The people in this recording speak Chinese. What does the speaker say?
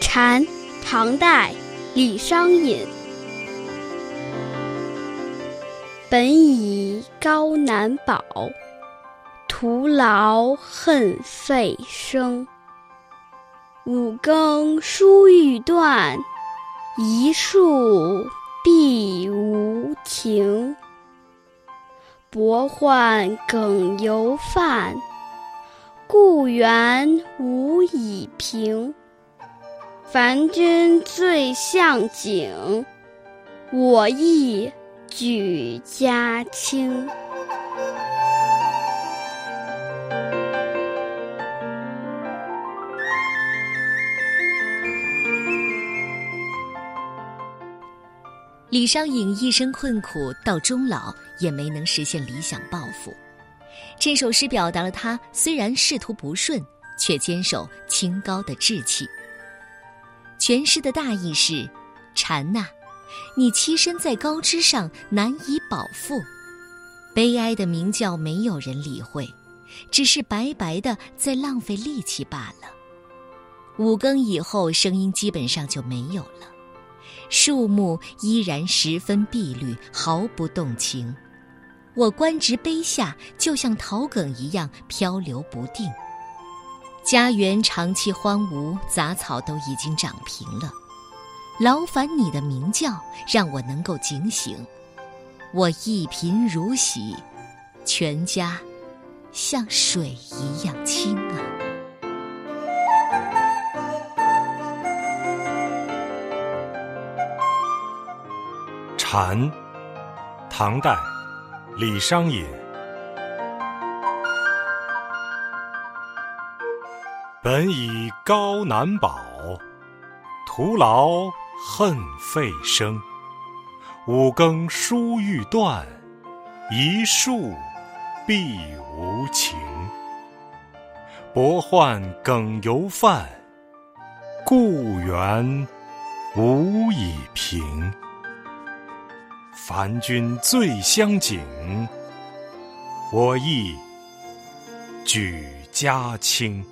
蝉，唐代，李商隐。本已高难保，徒劳恨费声。五更书欲断，一树碧无情。薄唤耿犹犯，故园无以平。凡君最相景，我亦举家倾。李商隐一生困苦，到终老也没能实现理想抱负。这首诗表达了他虽然仕途不顺，却坚守清高的志气。全诗的大意是：蝉呐，你栖身在高枝上，难以饱腹，悲哀的鸣叫没有人理会，只是白白的在浪费力气罢了。五更以后，声音基本上就没有了。树木依然十分碧绿，毫不动情。我观直碑下，就像桃梗一样漂流不定。家园长期荒芜，杂草都已经长平了。劳烦你的鸣叫，让我能够警醒。我一贫如洗，全家像水一样清啊。寒，唐代，李商隐。本以高难保，徒劳恨费声。五更书欲断，一树碧无情。薄唤耿犹泛，故园无以平。凡君最相景，我亦举家清。